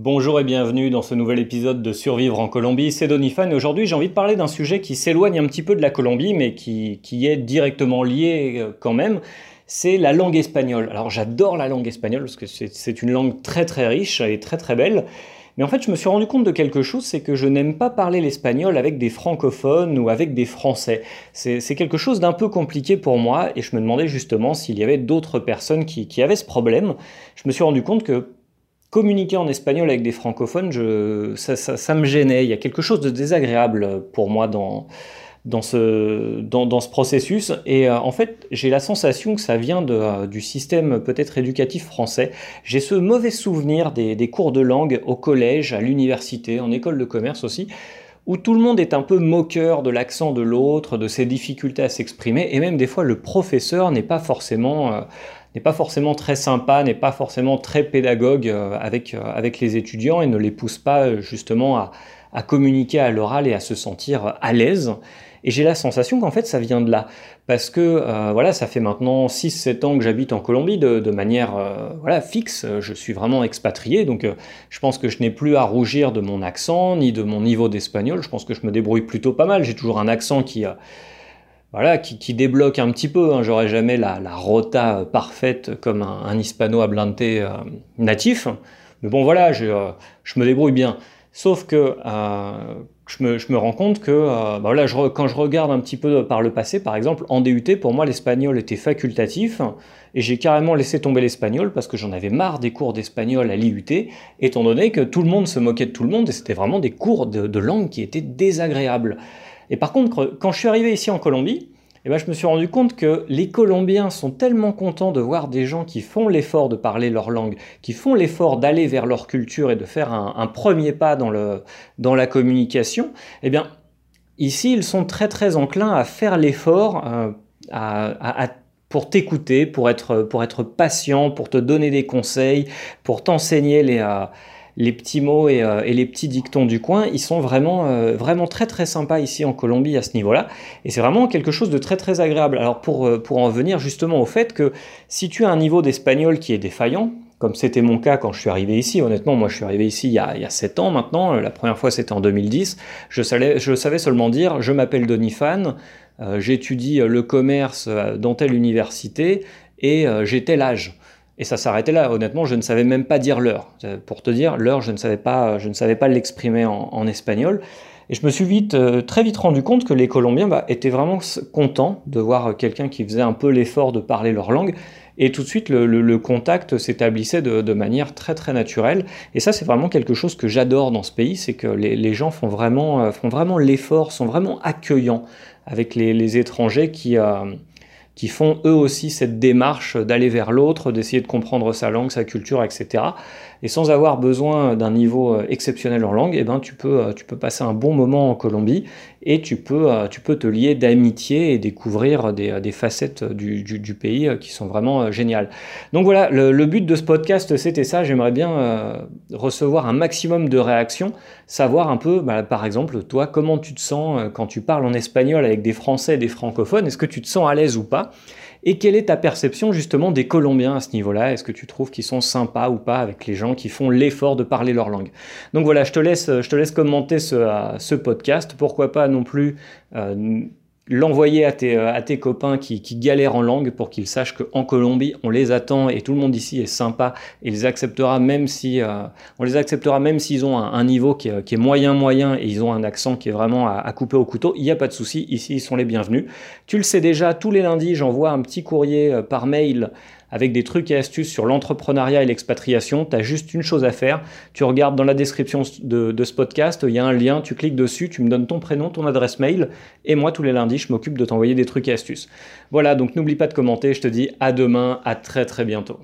Bonjour et bienvenue dans ce nouvel épisode de Survivre en Colombie, c'est Donifan et aujourd'hui j'ai envie de parler d'un sujet qui s'éloigne un petit peu de la Colombie mais qui, est directement lié euh, quand même, c'est la langue espagnole. Alors j'adore la langue espagnole parce que c'est une langue très très riche et très très belle, mais en fait je me suis rendu compte de quelque chose, c'est que je n'aime pas parler l'espagnol avec des francophones ou avec des français. C'est quelque chose d'un peu compliqué pour moi et je me demandais justement s'il y avait d'autres personnes qui, qui avaient ce problème. Je me suis rendu compte que communiquer en espagnol avec des francophones, ça, me gênait. Il y a quelque chose de désagréable pour moi dans, ce, processus. Et euh, en fait, j'ai la sensation que ça vient euh, du système peut-être éducatif français. J'ai ce mauvais souvenir des, des cours de langue au collège, à l'université, en école de commerce aussi, où tout le monde est un peu moqueur de l'accent de l'autre, de ses difficultés à s'exprimer, et même des fois le professeur n'est pas forcément... Euh, n'est pas forcément très sympa, n'est pas forcément très pédagogue euh, avec, euh, avec les étudiants et ne les pousse pas euh, justement à, communiquer à l'oral et à se sentir à l'aise. Et j'ai la sensation qu'en fait ça vient de là. Parce que voilà, ça fait maintenant 6-7 ans que j'habite en Colombie de, de manière voilà, fixe. Je suis vraiment expatrié, donc je pense que je n'ai plus à rougir de mon accent ni de mon niveau d'espagnol. Je pense que je me débrouille plutôt pas mal. J'ai toujours un accent qui voilà, qui, débloque un petit peu. Hein. J'aurais jamais la, rota parfaite comme un, hispano hablante euh, natif. Mais bon, voilà, je, euh, me débrouille bien. Sauf que euh, je, me, rends compte que bah voilà, quand je regarde un petit peu par le passé, par exemple, en DUT, pour moi, l'espagnol était facultatif. Et j'ai carrément laissé tomber l'espagnol parce que j'en avais marre des cours d'espagnol à l'IUT, étant donné que tout le monde se moquait de tout le monde et c'était vraiment des cours de langue qui étaient désagréables. Et par contre, quand je suis arrivé ici en Colombie, eh ben, je me suis rendu compte que les Colombiens sont tellement contents de voir des gens qui font l'effort de parler leur langue, qui font l'effort d'aller vers leur culture et de faire un, premier pas dans, le, dans la communication. Eh bien, ici, ils sont très très enclins à faire l'effort euh, à, pour t'écouter, pour être, pour être patient, pour te donner des conseils, pour t'enseigner les... Euh, les petits mots euh, et, les petits dictons du coin, ils sont vraiment, euh, vraiment très très sympas ici en Colombie à ce niveau-là. Et c'est vraiment quelque chose de très très agréable. Alors pour, euh, pour en venir justement au fait que si tu as un niveau d'espagnol qui est défaillant, comme c'était mon cas quand je suis arrivé ici. Honnêtement, moi je suis arrivé ici il y a, il y a 7 ans maintenant. La première fois c'était en 2010. Je savais, je savais seulement dire je m'appelle Donifan, j'étudie le commerce dans telle université et j'ai tel âge. Et ça s'arrêtait là. Honnêtement, je ne savais même pas dire l'heure. Pour te dire, l'heure, je ne savais pas, je ne savais pas l'exprimer en, espagnol. Et je me suis vite, euh, très vite rendu compte que les Colombiens bah, étaient vraiment contents de voir quelqu'un qui faisait un peu l'effort de parler leur langue. Et tout de suite, le, contact s'établissait de, manière très très naturelle. Et ça, c'est vraiment quelque chose que j'adore dans ce pays, c'est que les, gens font vraiment, euh, font vraiment l'effort, sont vraiment accueillants avec les, étrangers qui, euh, qui font eux aussi cette démarche d'aller vers l'autre, d'essayer de comprendre sa langue, sa culture, etc. Et sans avoir besoin d'un niveau euh, exceptionnel en langue, eh ben, tu, peux, euh, tu peux passer un bon moment en Colombie et tu peux, euh, tu peux te lier d'amitié et découvrir des, facettes du, pays qui sont vraiment géniales. Donc voilà, le, but de ce podcast, c'était ça. J'aimerais bien recevoir un maximum de réactions, savoir un peu, bah, par exemple, toi, comment tu te sens quand tu parles en espagnol avec des Français des francophones. Est-ce que tu te sens à l'aise ou pas? Et quelle est ta perception justement des Colombiens à ce niveau-là? Est-ce que tu trouves qu'ils sont sympas ou pas avec les gens qui font l'effort de parler leur langue? Donc voilà, je te laisse, je te laisse commenter ce, euh, podcast. Pourquoi pas non plus euh, l'envoyer à tes, euh, à tes copains qui, galèrent en langue pour qu'ils sachent qu'en Colombie, on les attend et tout le monde ici est sympa et les acceptera même si euh, on les acceptera même s'ils ont un, niveau qui est, qui est, moyen moyen et ils ont un accent qui est vraiment à, à couper au couteau. Il n'y a pas de souci, ici ils sont les bienvenus. Tu le sais déjà, tous les lundis j'envoie un petit courrier euh, par mail avec des trucs et astuces sur l'entrepreneuriat et l'expatriation. Tu as juste une chose à faire. Tu regardes dans la description de, ce podcast, il y a un lien, tu cliques dessus, tu me donnes ton prénom, ton adresse mail, et moi tous les lundis, je m'occupe de t'envoyer des trucs et astuces. Voilà, donc n'oublie pas de commenter, je te dis à demain, à très très bientôt.